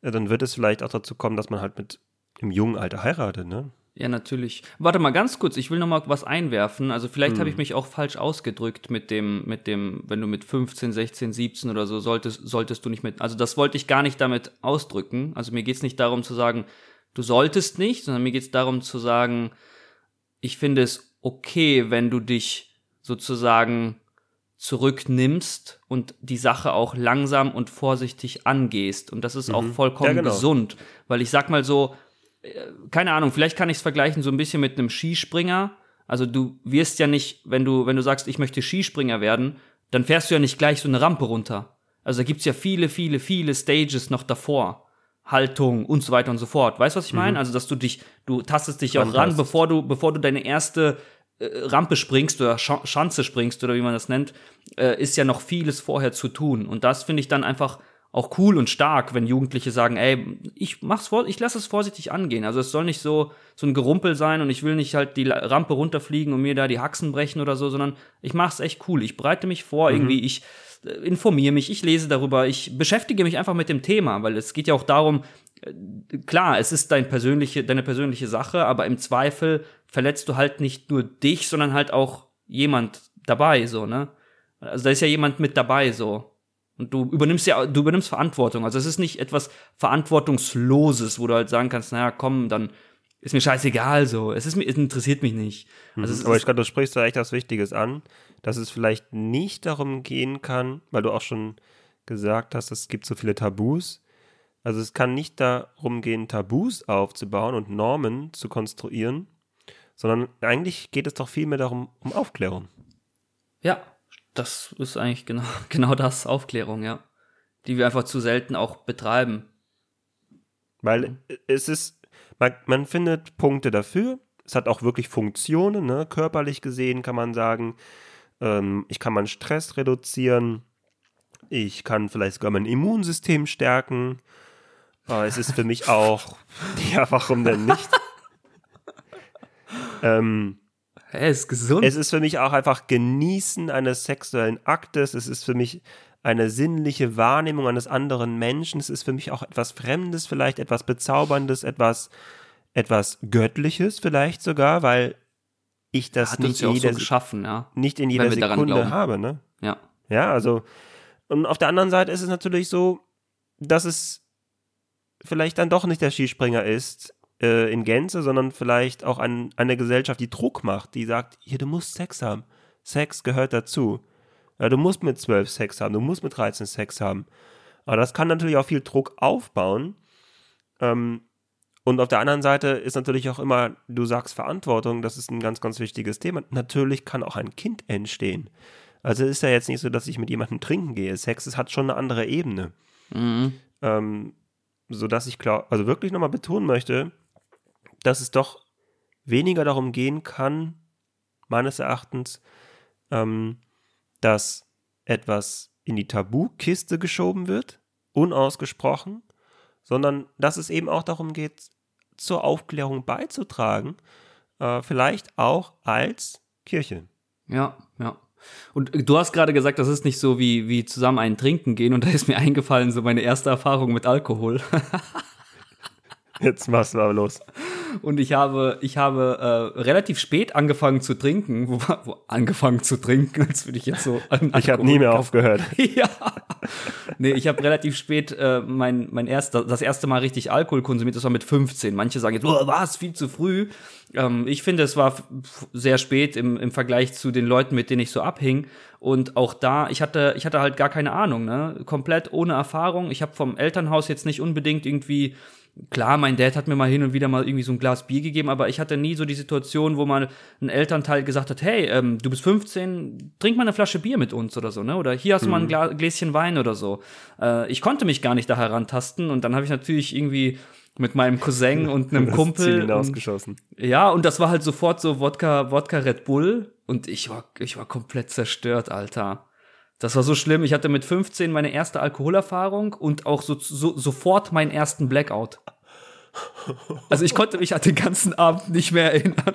dann wird es vielleicht auch dazu kommen, dass man halt mit im jungen Alter heiratet, ne? Ja, natürlich. Warte mal ganz kurz, ich will noch mal was einwerfen. Also vielleicht hm. habe ich mich auch falsch ausgedrückt mit dem, mit dem, wenn du mit 15, 16, 17 oder so solltest, solltest du nicht mit. Also das wollte ich gar nicht damit ausdrücken. Also mir geht es nicht darum zu sagen, du solltest nicht, sondern mir geht es darum zu sagen, ich finde es okay, wenn du dich sozusagen zurücknimmst und die Sache auch langsam und vorsichtig angehst. Und das ist mhm. auch vollkommen ja, genau. gesund. Weil ich sag mal so, keine Ahnung, vielleicht kann ich es vergleichen so ein bisschen mit einem Skispringer. Also du wirst ja nicht, wenn du, wenn du sagst, ich möchte Skispringer werden, dann fährst du ja nicht gleich so eine Rampe runter. Also da gibt's ja viele, viele, viele Stages noch davor. Haltung und so weiter und so fort. Weißt du, was ich meine? Mhm. Also, dass du dich, du tastest dich auch ran, bevor du, bevor du deine erste äh, Rampe springst oder Sch Schanze springst oder wie man das nennt, äh, ist ja noch vieles vorher zu tun. Und das finde ich dann einfach auch cool und stark, wenn Jugendliche sagen, ey, ich mach's vor, ich lasse es vorsichtig angehen. Also es soll nicht so so ein Gerumpel sein und ich will nicht halt die Rampe runterfliegen und mir da die Haxen brechen oder so, sondern ich mach's echt cool. Ich bereite mich vor, mhm. irgendwie ich äh, informiere mich, ich lese darüber, ich beschäftige mich einfach mit dem Thema, weil es geht ja auch darum, äh, klar, es ist dein persönliche, deine persönliche Sache, aber im Zweifel verletzt du halt nicht nur dich, sondern halt auch jemand dabei, so, ne? Also da ist ja jemand mit dabei, so. Und du übernimmst ja, du übernimmst Verantwortung. Also es ist nicht etwas Verantwortungsloses, wo du halt sagen kannst, naja, komm, dann ist mir scheißegal so. Es, ist, es interessiert mich nicht. Also mhm. Aber ich glaube, du sprichst da echt was Wichtiges an, dass es vielleicht nicht darum gehen kann, weil du auch schon gesagt hast, es gibt so viele Tabus. Also es kann nicht darum gehen, Tabus aufzubauen und Normen zu konstruieren, sondern eigentlich geht es doch vielmehr darum, um Aufklärung. Ja, das ist eigentlich genau, [LAUGHS] genau das, Aufklärung, ja. Die wir einfach zu selten auch betreiben. Weil es ist, man, man findet Punkte dafür. Es hat auch wirklich Funktionen, ne? körperlich gesehen kann man sagen, ähm, ich kann meinen Stress reduzieren, ich kann vielleicht sogar mein Immunsystem stärken. Aber es ist für mich [LAUGHS] auch, ja, warum denn nicht? [LAUGHS] ähm, er ist gesund. Es ist für mich auch einfach Genießen eines sexuellen Aktes. Es ist für mich eine sinnliche Wahrnehmung eines anderen Menschen. Es ist für mich auch etwas Fremdes, vielleicht etwas Bezauberndes, etwas, etwas Göttliches vielleicht sogar, weil ich das nicht, ja jeder, so geschaffen, ja. nicht in jeder Sekunde habe. Ne? Ja. Ja, also und auf der anderen Seite ist es natürlich so, dass es vielleicht dann doch nicht der Skispringer ist äh, in Gänze, sondern vielleicht auch ein, eine Gesellschaft, die Druck macht, die sagt, hier, du musst Sex haben. Sex gehört dazu. Ja, du musst mit 12 Sex haben, du musst mit 13 Sex haben. Aber das kann natürlich auch viel Druck aufbauen. Ähm, und auf der anderen Seite ist natürlich auch immer, du sagst Verantwortung, das ist ein ganz, ganz wichtiges Thema. Natürlich kann auch ein Kind entstehen. Also ist ja jetzt nicht so, dass ich mit jemandem trinken gehe. Sex ist, hat schon eine andere Ebene. Mhm. Ähm, sodass ich klar, also wirklich nochmal betonen möchte, dass es doch weniger darum gehen kann, meines Erachtens, ähm, dass etwas in die Tabukiste geschoben wird, unausgesprochen, sondern dass es eben auch darum geht, zur Aufklärung beizutragen, äh, vielleicht auch als Kirche. Ja, ja. Und du hast gerade gesagt, das ist nicht so wie, wie zusammen einen trinken gehen. Und da ist mir [LAUGHS] eingefallen, so meine erste Erfahrung mit Alkohol. [LAUGHS] Jetzt machst du aber los. Und ich habe, ich habe äh, relativ spät angefangen zu trinken. Wo, wo angefangen zu trinken, als würde ich jetzt so. ich habe nie mehr aufgehört. [LAUGHS] ja. Nee, ich habe relativ spät äh, mein, mein erster, das erste Mal richtig Alkohol konsumiert. Das war mit 15. Manche sagen jetzt, oh, was, viel zu früh. Ähm, ich finde, es war sehr spät im, im Vergleich zu den Leuten, mit denen ich so abhing. Und auch da, ich hatte, ich hatte halt gar keine Ahnung, ne? Komplett ohne Erfahrung. Ich habe vom Elternhaus jetzt nicht unbedingt irgendwie klar, mein Dad hat mir mal hin und wieder mal irgendwie so ein Glas Bier gegeben, aber ich hatte nie so die Situation, wo mal ein Elternteil gesagt hat, hey, ähm, du bist 15, trink mal eine Flasche Bier mit uns oder so, ne? Oder hier hast du mal ein mhm. Gla Gläschen Wein oder so. Äh, ich konnte mich gar nicht da herantasten und dann habe ich natürlich irgendwie mit meinem Cousin [LAUGHS] und einem das Kumpel. Ziel hinausgeschossen. Und, ja, und das war halt sofort so Wodka, Wodka Red Bull und ich war, ich war komplett zerstört, Alter. Das war so schlimm. Ich hatte mit 15 meine erste Alkoholerfahrung und auch so, so, sofort meinen ersten Blackout. Also ich konnte mich an den ganzen Abend nicht mehr erinnern.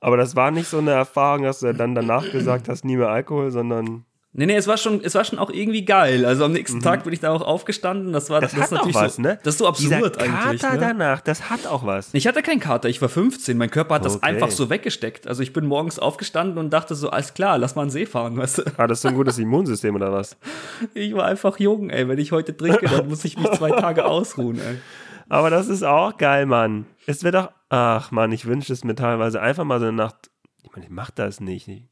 Aber das war nicht so eine Erfahrung, dass du dann danach gesagt hast, nie mehr Alkohol, sondern Nee, nee, es war schon, es war schon auch irgendwie geil. Also am nächsten mhm. Tag bin ich da auch aufgestanden. Das war das, das hat natürlich was, so, ne? Das ist so absurd Dieser eigentlich. Kater ne? danach, das hat auch was. Ich hatte keinen Kater, ich war 15. Mein Körper hat das okay. einfach so weggesteckt. Also ich bin morgens aufgestanden und dachte so, alles klar, lass mal einen See fahren, weißt du? Ah, das ist so ein gutes [LAUGHS] Immunsystem oder was? Ich war einfach jung, ey. Wenn ich heute trinke, dann muss ich mich zwei Tage [LAUGHS] ausruhen, ey. Aber das ist auch geil, Mann. Es wird doch, ach Mann, ich wünsche es mir teilweise einfach mal so eine Nacht. Ich meine, ich mach das nicht. Ich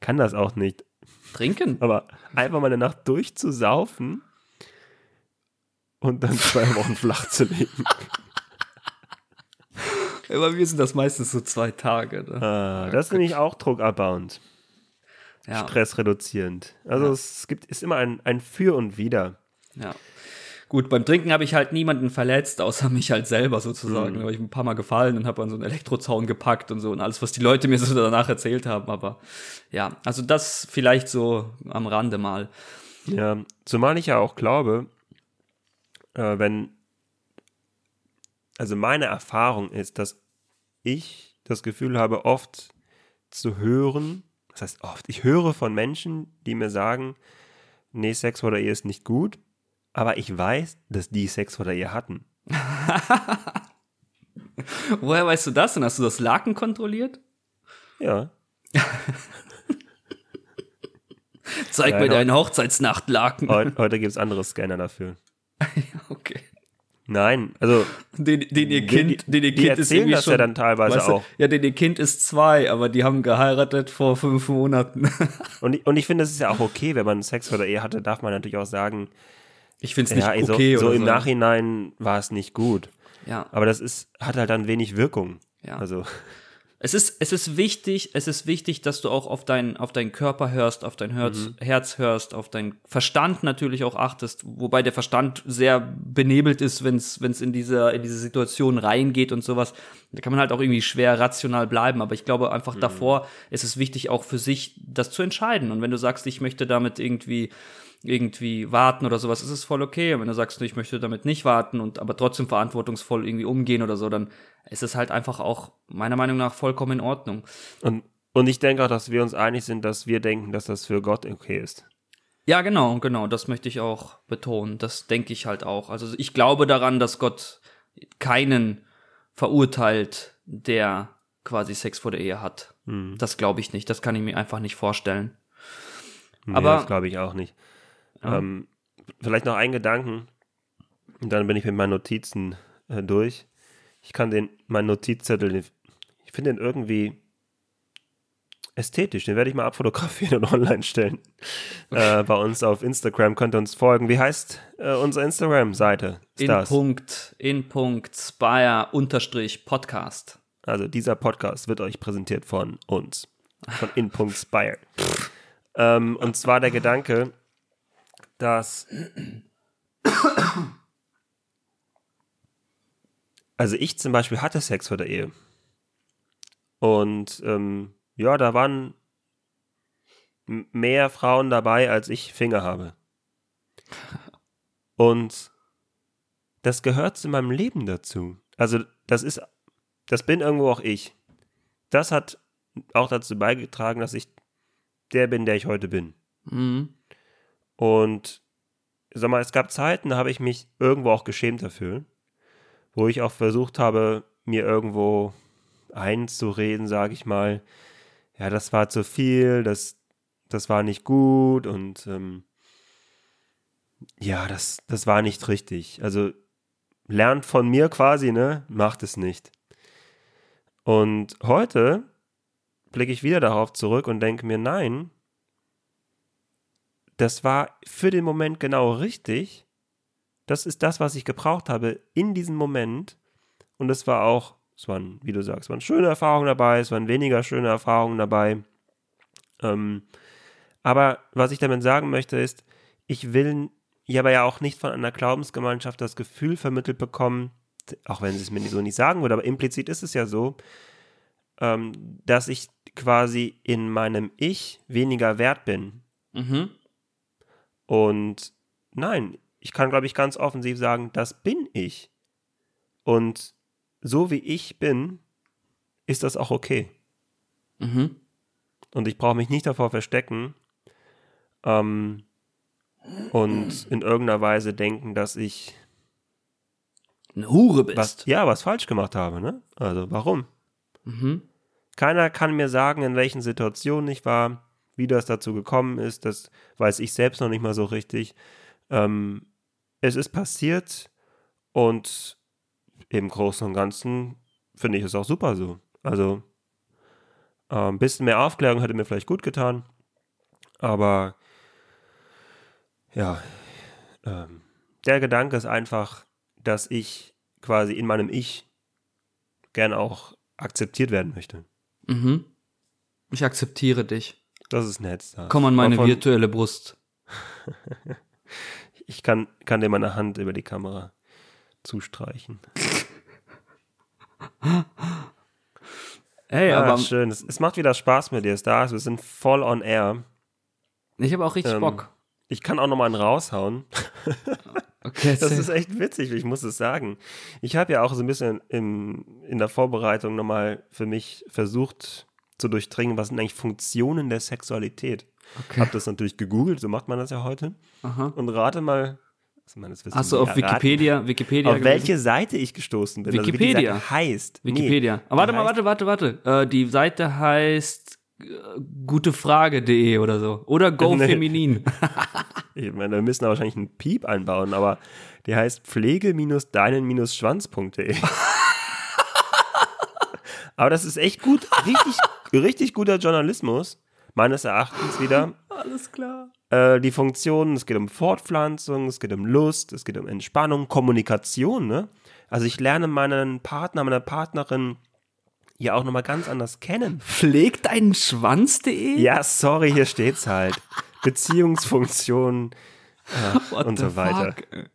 kann das auch nicht. Trinken. Aber einfach mal eine Nacht durchzusaufen und dann zwei Wochen flach zu legen. Aber wir sind das meistens so zwei Tage. Ne? Ah, das finde ich auch druckabbauend. Ja. Stressreduzierend. Also ja. es gibt, ist immer ein, ein Für und Wider. Ja. Gut, beim Trinken habe ich halt niemanden verletzt, außer mich halt selber sozusagen. Mhm. Da habe ich ein paar Mal gefallen und habe an so einen Elektrozaun gepackt und so und alles, was die Leute mir so danach erzählt haben. Aber ja, also das vielleicht so am Rande mal. Ja, zumal ich ja auch glaube, äh, wenn, also meine Erfahrung ist, dass ich das Gefühl habe, oft zu hören, das heißt oft, ich höre von Menschen, die mir sagen, nee, Sex vor der Ehe ist nicht gut aber ich weiß, dass die Sex vor der Ehe hatten. [LAUGHS] Woher weißt du das denn? Hast du das Laken kontrolliert? Ja. [LAUGHS] Zeig ja, mir deinen Hochzeitsnachtlaken. Heute, heute gibt es andere Scanner dafür. [LAUGHS] okay. Nein, also den, den ihr Kind, die, den ihr Kind ist irgendwie das schon, ja dann teilweise weißt du, auch. Ja, den ihr Kind ist zwei, aber die haben geheiratet vor fünf Monaten. und, ich, und ich finde, es ist ja auch okay, wenn man Sex vor der Ehe hatte, darf man natürlich auch sagen. Ich finde es nicht ja, okay. So, so im Nachhinein war es nicht gut. Ja. Aber das ist, hat halt dann wenig Wirkung. Ja. Also. Es ist, es ist wichtig, es ist wichtig, dass du auch auf, dein, auf deinen Körper hörst, auf dein Herz, mhm. Herz hörst, auf deinen Verstand natürlich auch achtest, wobei der Verstand sehr benebelt ist, wenn es in diese, in diese Situation reingeht und sowas. Da kann man halt auch irgendwie schwer rational bleiben, aber ich glaube einfach mhm. davor ist es wichtig, auch für sich das zu entscheiden. Und wenn du sagst, ich möchte damit irgendwie irgendwie warten oder sowas, ist es voll okay. Und wenn du sagst, ich möchte damit nicht warten und aber trotzdem verantwortungsvoll irgendwie umgehen oder so, dann ist es halt einfach auch meiner Meinung nach vollkommen in Ordnung. Und, und ich denke auch, dass wir uns einig sind, dass wir denken, dass das für Gott okay ist. Ja, genau, genau, das möchte ich auch betonen. Das denke ich halt auch. Also ich glaube daran, dass Gott keinen verurteilt, der quasi Sex vor der Ehe hat. Hm. Das glaube ich nicht. Das kann ich mir einfach nicht vorstellen. Nee, Aber das glaube ich auch nicht. Ja. Ähm, vielleicht noch ein Gedanken und dann bin ich mit meinen Notizen äh, durch. Ich kann den, meinen Notizzettel, ich finde den irgendwie ästhetisch. Den werde ich mal abfotografieren [LAUGHS] und online stellen. Äh, bei uns auf Instagram könnt ihr uns folgen. Wie heißt äh, unsere Instagram-Seite? In Punkt, in Punkt Spire unterstrich Podcast. Also dieser Podcast wird euch präsentiert von uns. Von in Punkt Spire. [LAUGHS] ähm, und zwar der Gedanke, dass [COUGHS] [COUGHS] [COUGHS] also ich zum Beispiel hatte Sex vor der Ehe. Und ähm, ja, da waren mehr Frauen dabei, als ich Finger habe. Und das gehört zu meinem Leben dazu. Also das ist, das bin irgendwo auch ich. Das hat auch dazu beigetragen, dass ich der bin, der ich heute bin. Mhm. Und sag mal, es gab Zeiten, da habe ich mich irgendwo auch geschämt dafür, wo ich auch versucht habe, mir irgendwo einzureden, sage ich mal, ja, das war zu viel, das, das war nicht gut und ähm, ja, das, das war nicht richtig. Also lernt von mir quasi, ne? Macht es nicht. Und heute blicke ich wieder darauf zurück und denke mir, nein, das war für den Moment genau richtig. Das ist das, was ich gebraucht habe in diesem Moment. Und es war auch, es waren, wie du sagst, es waren schöne Erfahrungen dabei, es waren weniger schöne Erfahrungen dabei. Ähm, aber was ich damit sagen möchte, ist, ich will ich aber ja auch nicht von einer Glaubensgemeinschaft das Gefühl vermittelt bekommen, auch wenn sie es mir so nicht sagen würde, aber implizit ist es ja so, ähm, dass ich quasi in meinem Ich weniger wert bin. Mhm. Und nein, ich kann, glaube ich, ganz offensiv sagen, das bin ich. Und so wie ich bin, ist das auch okay. Mhm. Und ich brauche mich nicht davor verstecken ähm, und in irgendeiner Weise denken, dass ich eine Hure bist. Was, ja, was falsch gemacht habe, ne? Also warum? Mhm. Keiner kann mir sagen, in welchen Situationen ich war. Wie das dazu gekommen ist, das weiß ich selbst noch nicht mal so richtig. Ähm, es ist passiert und im Großen und Ganzen finde ich es auch super so. Also ein ähm, bisschen mehr Aufklärung hätte mir vielleicht gut getan, aber ja, ähm, der Gedanke ist einfach, dass ich quasi in meinem Ich gern auch akzeptiert werden möchte. Mhm. Ich akzeptiere dich. Das ist nett. Stars. Komm an meine von, virtuelle Brust. [LAUGHS] ich kann, kann dir meine Hand über die Kamera zustreichen. Ey, ah, aber. Schön. Es, es, macht wieder Spaß mit dir, Stars. Wir sind voll on air. Ich habe auch richtig ähm, Bock. Ich kann auch noch mal einen raushauen. [LAUGHS] Okay, das ist echt witzig, ich muss es sagen. Ich habe ja auch so ein bisschen im, in der Vorbereitung nochmal für mich versucht, zu durchdringen, was sind eigentlich Funktionen der Sexualität. Okay. Hab das natürlich gegoogelt, so macht man das ja heute. Aha. Und rate mal, Hast du auf Wikipedia, raten, Wikipedia auf welche Seite ich gestoßen bin? Wikipedia also heißt. Wikipedia. Nee, Aber warte mal, warte, warte, warte. Äh, die Seite heißt äh, gutefrage.de oder so. Oder Go [LAUGHS] nee. Feminin. [LAUGHS] ich meine, wir müssen da wahrscheinlich einen Piep einbauen, aber Die heißt pflege-deinen-schwanz.de. [LAUGHS] Aber das ist echt gut, richtig, richtig guter Journalismus, meines Erachtens wieder. [LAUGHS] Alles klar. Äh, die Funktionen, es geht um Fortpflanzung, es geht um Lust, es geht um Entspannung, Kommunikation, ne? Also ich lerne meinen Partner, meine Partnerin ja auch nochmal ganz anders kennen. Pflegt deinen Schwanz.de? Ja, sorry, hier steht's halt. [LAUGHS] Beziehungsfunktion äh, und so weiter. Fuck?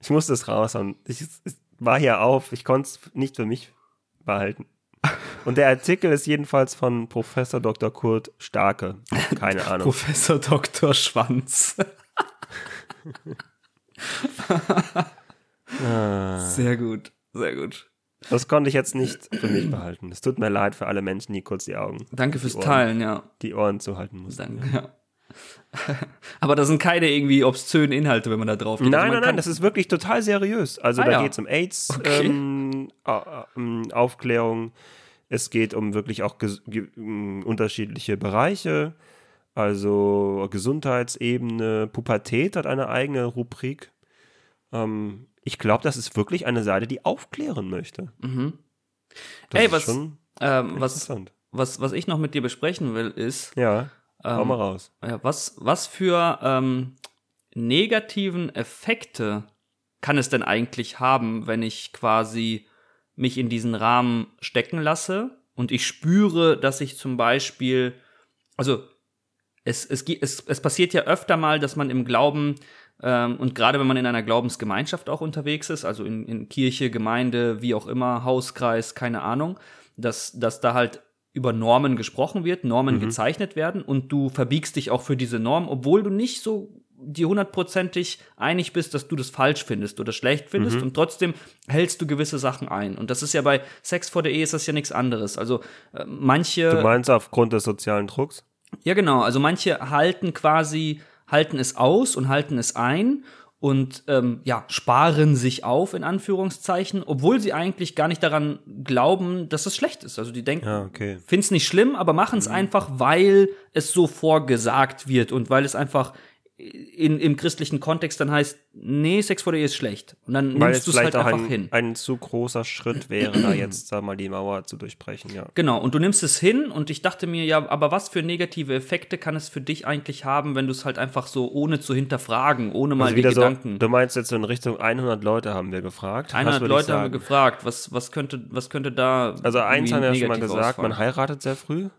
Ich musste es raushauen. Ich, ich war hier auf, ich konnte es nicht für mich behalten. Und der Artikel ist jedenfalls von Professor Dr. Kurt Starke. Keine Ahnung. Professor Dr. Schwanz. Ah. Sehr gut, sehr gut. Das konnte ich jetzt nicht für mich behalten. Es tut mir leid für alle Menschen, die kurz die Augen. Danke fürs Ohren, Teilen, ja. Die Ohren zu halten mussten. Danke, ja. [LAUGHS] Aber das sind keine irgendwie obszönen Inhalte, wenn man da drauf geht. Nein, also nein, nein, das ist wirklich total seriös. Also ah, da ja. geht es um AIDS, okay. ähm, ähm, Aufklärung. Es geht um wirklich auch um unterschiedliche Bereiche. Also Gesundheitsebene, Pubertät hat eine eigene Rubrik. Ähm, ich glaube, das ist wirklich eine Seite, die aufklären möchte. Mhm. Ey, was, ähm, was, was, was ich noch mit dir besprechen will, ist. Ja, hau ähm, mal raus. Was, was für ähm, negativen Effekte kann es denn eigentlich haben, wenn ich quasi mich in diesen Rahmen stecken lasse und ich spüre, dass ich zum Beispiel, also es, es, es, es passiert ja öfter mal, dass man im Glauben ähm, und gerade wenn man in einer Glaubensgemeinschaft auch unterwegs ist, also in, in Kirche, Gemeinde, wie auch immer, Hauskreis, keine Ahnung, dass, dass da halt über Normen gesprochen wird, Normen mhm. gezeichnet werden und du verbiegst dich auch für diese Norm, obwohl du nicht so dir hundertprozentig einig bist, dass du das falsch findest oder schlecht findest mhm. und trotzdem hältst du gewisse Sachen ein. Und das ist ja bei Sex vor der Ehe ist das ja nichts anderes. Also äh, manche. Du meinst aufgrund des sozialen Drucks? Ja, genau. Also manche halten quasi halten es aus und halten es ein und ähm, ja, sparen sich auf, in Anführungszeichen, obwohl sie eigentlich gar nicht daran glauben, dass es schlecht ist. Also die denken, ja, okay. finden es nicht schlimm, aber machen es mhm. einfach, weil es so vorgesagt wird und weil es einfach in, im christlichen Kontext dann heißt, nee, Sex vor der Ehe ist schlecht. Und dann Weil nimmst du es halt einfach ein, hin. Ein zu großer Schritt wäre, da jetzt sag mal die Mauer zu durchbrechen, ja. Genau, und du nimmst es hin und ich dachte mir, ja, aber was für negative Effekte kann es für dich eigentlich haben, wenn du es halt einfach so ohne zu hinterfragen, ohne mal also die Gedanken. So, du meinst jetzt so in Richtung 100 Leute haben wir gefragt. 100 Leute haben wir gefragt, was, was, könnte, was könnte da. Also eins haben wir ja schon mal gesagt, ausfallen? man heiratet sehr früh.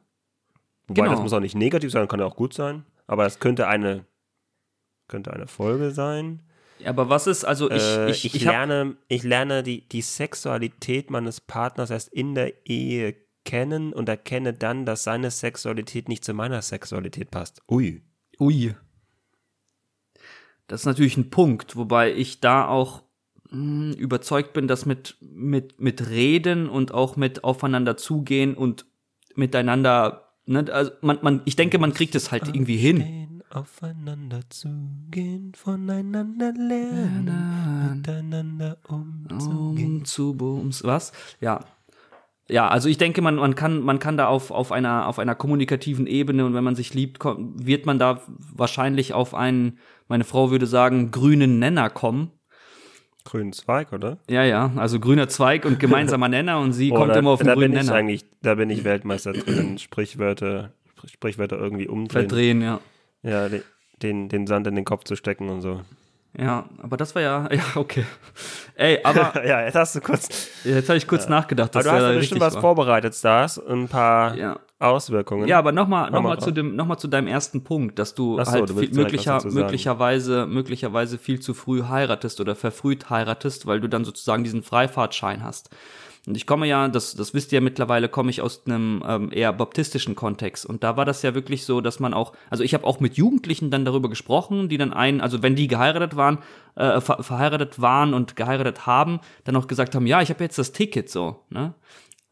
Wobei genau. das muss auch nicht negativ sein, kann ja auch gut sein. Aber es könnte eine könnte eine Folge sein. Aber was ist, also ich, äh, ich, ich, ich lerne, ich lerne die, die Sexualität meines Partners erst in der Ehe kennen und erkenne dann, dass seine Sexualität nicht zu meiner Sexualität passt. Ui. Ui. Das ist natürlich ein Punkt, wobei ich da auch mh, hm, überzeugt bin, dass mit, mit, mit Reden und auch mit aufeinander zugehen und miteinander, ne, also man, man, ich denke, man kriegt es halt irgendwie hin aufeinander zugehen, voneinander lernen, miteinander umzugehen. Umzubums, was? Ja. Ja, also ich denke, man, man kann, man kann da auf, auf einer, auf einer kommunikativen Ebene und wenn man sich liebt, wird man da wahrscheinlich auf einen, meine Frau würde sagen, grünen Nenner kommen. Grünen Zweig, oder? Ja, ja, also grüner Zweig und gemeinsamer [LAUGHS] Nenner und sie oh, kommt da, immer auf den grünen Nenner. Eigentlich, da bin ich Weltmeister drin, Sprichwörter, Sprichwörter irgendwie umdrehen. Verdrehen, ja. Ja, den, den Sand in den Kopf zu stecken und so. Ja, aber das war ja, [LAUGHS] ja, okay. Ey, aber. [LAUGHS] ja, jetzt hast du kurz. Jetzt habe ich kurz ja. nachgedacht. Dass aber du hast ja bestimmt was war. vorbereitet, Stars. Ein paar ja. Auswirkungen. Ja, aber nochmal noch mal zu, dem, noch mal zu deinem ersten Punkt, dass du so, halt du viel, möglicher, möglicherweise, möglicherweise viel zu früh heiratest oder verfrüht heiratest, weil du dann sozusagen diesen Freifahrtschein hast. Und ich komme ja, das, das wisst ihr ja mittlerweile, komme ich aus einem ähm, eher baptistischen Kontext. Und da war das ja wirklich so, dass man auch, also ich habe auch mit Jugendlichen dann darüber gesprochen, die dann ein, also wenn die geheiratet waren, äh, ver verheiratet waren und geheiratet haben, dann auch gesagt haben, ja, ich habe jetzt das Ticket so, ne?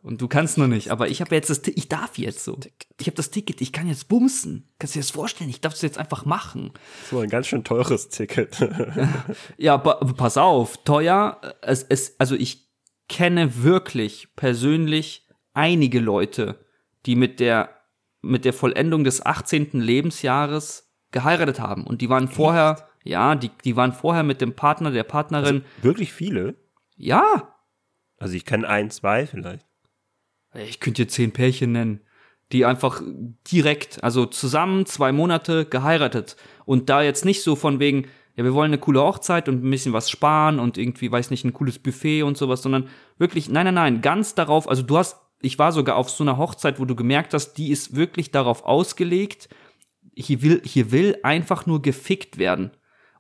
Und du kannst noch nicht, aber ich habe jetzt das, Ticket, ich darf jetzt so. Ich habe das Ticket, ich kann jetzt bumsen. Kannst du dir das vorstellen? Ich darf es jetzt einfach machen. So ein ganz schön teures Ticket. [LAUGHS] ja, pass auf, teuer. Es, es, also ich kenne wirklich persönlich einige Leute, die mit der, mit der Vollendung des 18. Lebensjahres geheiratet haben. Und die waren vorher, Ja, die, die waren vorher mit dem Partner, der Partnerin. Also wirklich viele? Ja. Also ich kenne ein, zwei vielleicht. Ich könnte dir zehn Pärchen nennen, die einfach direkt, also zusammen zwei Monate geheiratet. Und da jetzt nicht so von wegen, ja, wir wollen eine coole Hochzeit und ein bisschen was sparen und irgendwie, weiß nicht, ein cooles Buffet und sowas, sondern wirklich, nein, nein, nein, ganz darauf, also du hast, ich war sogar auf so einer Hochzeit, wo du gemerkt hast, die ist wirklich darauf ausgelegt, hier will, hier will einfach nur gefickt werden.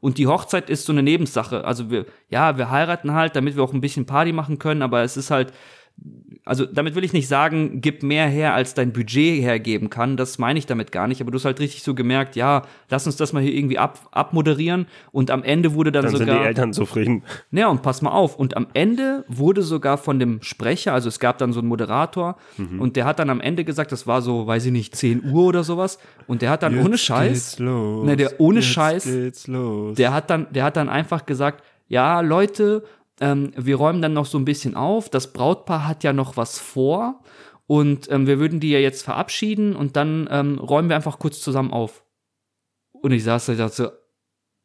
Und die Hochzeit ist so eine Nebensache. Also wir, ja, wir heiraten halt, damit wir auch ein bisschen Party machen können, aber es ist halt, also damit will ich nicht sagen, gib mehr her, als dein Budget hergeben kann. Das meine ich damit gar nicht. Aber du hast halt richtig so gemerkt, ja, lass uns das mal hier irgendwie ab, abmoderieren. Und am Ende wurde dann, dann sogar. Sind die Eltern zufrieden. Ja, und pass mal auf. Und am Ende wurde sogar von dem Sprecher, also es gab dann so einen Moderator, mhm. und der hat dann am Ende gesagt, das war so, weiß ich nicht, 10 Uhr oder sowas. Und der hat dann jetzt ohne Scheiß. Ne, der ohne Scheiß. Der hat dann, der hat dann einfach gesagt, ja, Leute, ähm, wir räumen dann noch so ein bisschen auf. Das Brautpaar hat ja noch was vor und ähm, wir würden die ja jetzt verabschieden und dann ähm, räumen wir einfach kurz zusammen auf. Und ich saß da und dachte so,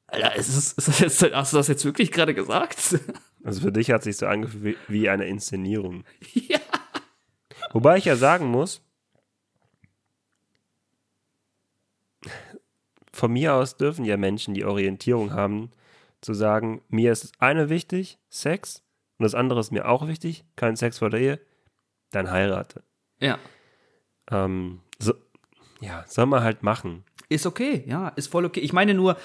Alter, ist das, ist das jetzt, hast du das jetzt wirklich gerade gesagt? [LAUGHS] Also für dich hat sich so angefühlt wie eine Inszenierung. Ja. Wobei ich ja sagen muss, von mir aus dürfen ja Menschen, die Orientierung haben, zu sagen, mir ist das eine wichtig, Sex, und das andere ist mir auch wichtig, kein Sex vor der Ehe, dann heirate. Ja. Ähm, so, ja, soll man halt machen. Ist okay, ja, ist voll okay. Ich meine nur,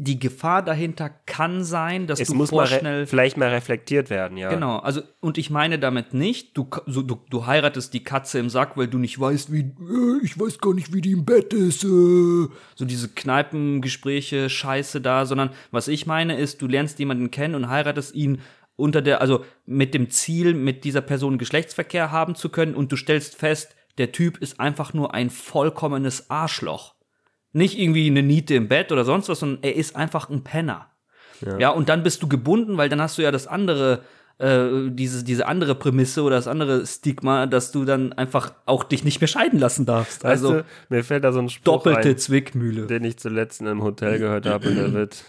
die Gefahr dahinter kann sein, dass es du muss vorschnell vielleicht mal reflektiert werden, ja. Genau, also und ich meine damit nicht, du, so, du, du heiratest die Katze im Sack, weil du nicht weißt, wie äh, ich weiß gar nicht, wie die im Bett ist, äh. so diese Kneipengespräche, Scheiße da, sondern was ich meine ist, du lernst jemanden kennen und heiratest ihn unter der, also mit dem Ziel, mit dieser Person Geschlechtsverkehr haben zu können und du stellst fest, der Typ ist einfach nur ein vollkommenes Arschloch. Nicht irgendwie eine Niete im Bett oder sonst was, sondern er ist einfach ein Penner. Ja. ja, und dann bist du gebunden, weil dann hast du ja das andere, äh, diese, diese andere Prämisse oder das andere Stigma, dass du dann einfach auch dich nicht mehr scheiden lassen darfst. Weißt also du, mir fällt da so ein Spruch doppelte ein, Zwickmühle, den ich zuletzt in einem Hotel gehört habe und der wird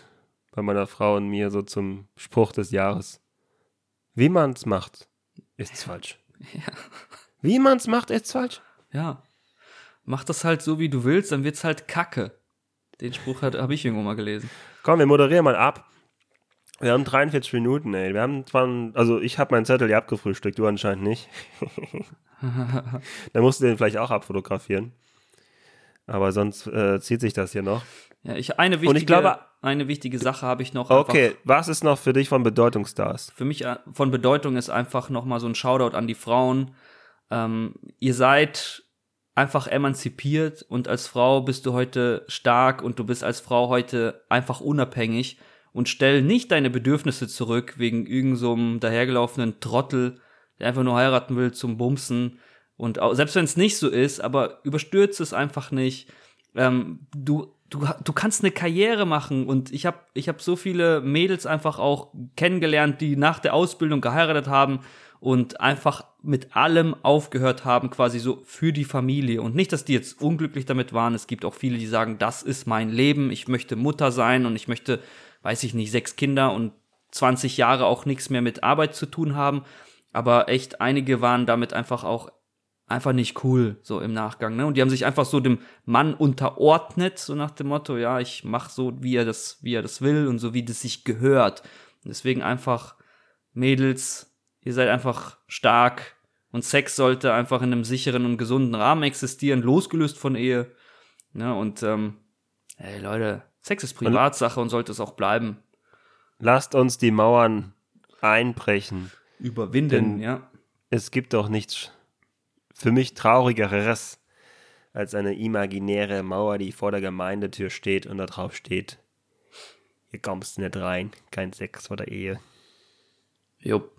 bei meiner Frau und mir so zum Spruch des Jahres. Wie man's macht, ist's falsch. Ja. Wie man's macht, ist's falsch. Ja mach das halt so, wie du willst, dann wird's halt Kacke. Den Spruch habe ich irgendwo mal gelesen. Komm, wir moderieren mal ab. Wir haben 43 Minuten, ey. Wir haben zwar, also ich habe meinen Zettel ja abgefrühstückt, du anscheinend nicht. [LAUGHS] dann musst du den vielleicht auch abfotografieren. Aber sonst äh, zieht sich das hier noch. Ja, ich eine wichtige, Und ich glaube, eine wichtige Sache habe ich noch. Okay, was ist noch für dich von Bedeutungsstars? Für mich äh, von Bedeutung ist einfach noch mal so ein Shoutout an die Frauen. Ähm, ihr seid einfach emanzipiert und als Frau bist du heute stark und du bist als Frau heute einfach unabhängig und stell nicht deine Bedürfnisse zurück wegen irgendeinem so dahergelaufenen Trottel, der einfach nur heiraten will zum Bumsen. Und auch, selbst wenn es nicht so ist, aber überstürze es einfach nicht. Ähm, du, du, du kannst eine Karriere machen und ich habe ich hab so viele Mädels einfach auch kennengelernt, die nach der Ausbildung geheiratet haben und einfach mit allem aufgehört haben, quasi so für die Familie. Und nicht, dass die jetzt unglücklich damit waren. Es gibt auch viele, die sagen, das ist mein Leben, ich möchte Mutter sein und ich möchte, weiß ich nicht, sechs Kinder und 20 Jahre auch nichts mehr mit Arbeit zu tun haben. Aber echt, einige waren damit einfach auch einfach nicht cool, so im Nachgang. Ne? Und die haben sich einfach so dem Mann unterordnet, so nach dem Motto, ja, ich mach so, wie er das, wie er das will und so, wie das sich gehört. Deswegen einfach Mädels, ihr seid einfach stark und Sex sollte einfach in einem sicheren und gesunden Rahmen existieren, losgelöst von Ehe. Ja, und ähm, ey Leute, Sex ist Privatsache und sollte es auch bleiben. Lasst uns die Mauern einbrechen. Überwinden, ja. Es gibt doch nichts für mich traurigeres als eine imaginäre Mauer, die vor der Gemeindetür steht und da drauf steht, hier kommst du nicht rein, kein Sex vor der Ehe. Jupp.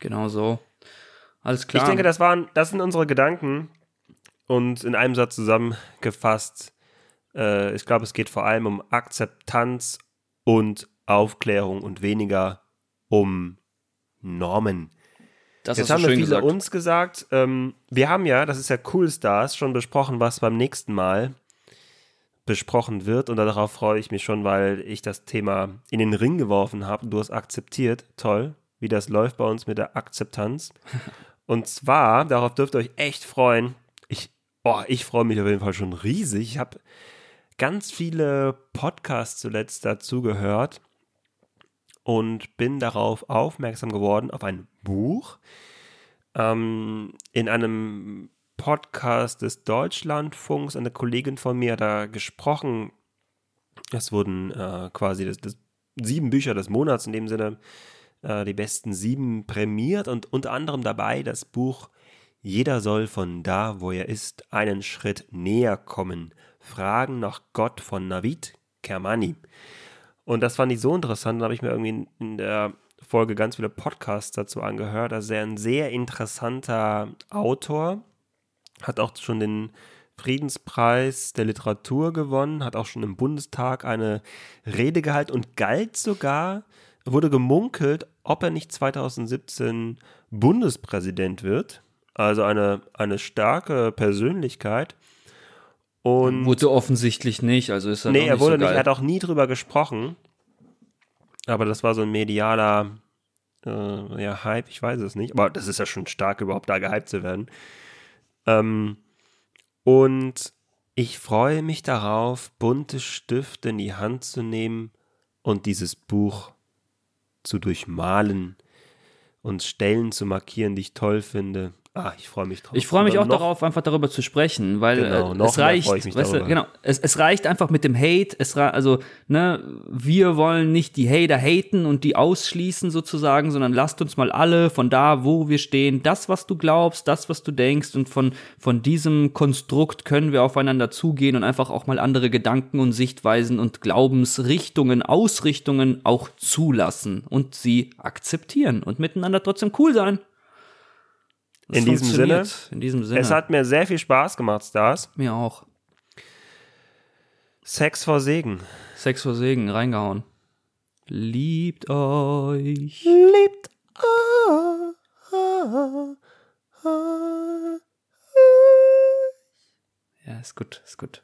Genau so. Alles klar. Ich denke, das waren, das sind unsere Gedanken und in einem Satz zusammengefasst. Äh, ich glaube, es geht vor allem um Akzeptanz und Aufklärung und weniger um Normen. Das Jetzt haben wir viele gesagt. uns gesagt. Ähm, wir haben ja, das ist ja Cool Stars, schon besprochen, was beim nächsten Mal besprochen wird und darauf freue ich mich schon, weil ich das Thema in den Ring geworfen habe. Du hast akzeptiert. Toll, wie das läuft bei uns mit der Akzeptanz. Und zwar, darauf dürft ihr euch echt freuen. Ich, oh, ich freue mich auf jeden Fall schon riesig. Ich habe ganz viele Podcasts zuletzt dazugehört und bin darauf aufmerksam geworden, auf ein Buch. Ähm, in einem Podcast des Deutschlandfunks. Eine Kollegin von mir hat da gesprochen. Es wurden äh, quasi das, das sieben Bücher des Monats in dem Sinne, äh, die besten sieben prämiert und unter anderem dabei das Buch Jeder soll von da, wo er ist, einen Schritt näher kommen. Fragen nach Gott von Navid Kermani. Und das fand ich so interessant, da habe ich mir irgendwie in der Folge ganz viele Podcasts dazu angehört. Also er ein sehr interessanter Autor, hat auch schon den Friedenspreis der Literatur gewonnen, hat auch schon im Bundestag eine Rede gehalten und galt sogar, wurde gemunkelt, ob er nicht 2017 Bundespräsident wird. Also eine, eine starke Persönlichkeit. Und wurde offensichtlich nicht, also ist er Nee, er wurde so nicht, er hat auch nie drüber gesprochen. Aber das war so ein medialer äh, ja, Hype, ich weiß es nicht. Aber das ist ja schon stark, überhaupt da gehypt zu werden. Ähm, und ich freue mich darauf, bunte Stifte in die Hand zu nehmen und dieses Buch zu durchmalen und Stellen zu markieren, die ich toll finde. Ah, ich freue mich drauf. Ich freue mich auch darauf, einfach darüber zu sprechen, weil genau, äh, es reicht, weißt du, genau, es, es reicht einfach mit dem Hate. Es also, ne, wir wollen nicht die Hater haten und die ausschließen sozusagen, sondern lasst uns mal alle von da, wo wir stehen, das, was du glaubst, das, was du denkst und von von diesem Konstrukt können wir aufeinander zugehen und einfach auch mal andere Gedanken und Sichtweisen und Glaubensrichtungen, Ausrichtungen auch zulassen und sie akzeptieren und miteinander trotzdem cool sein in diesem, Sinne, in diesem Sinne. Es hat mir sehr viel Spaß gemacht, Stars. Mir auch. Sex vor Segen. Sex vor Segen, reingehauen. Liebt euch. Liebt euch. Ja, ist gut, ist gut.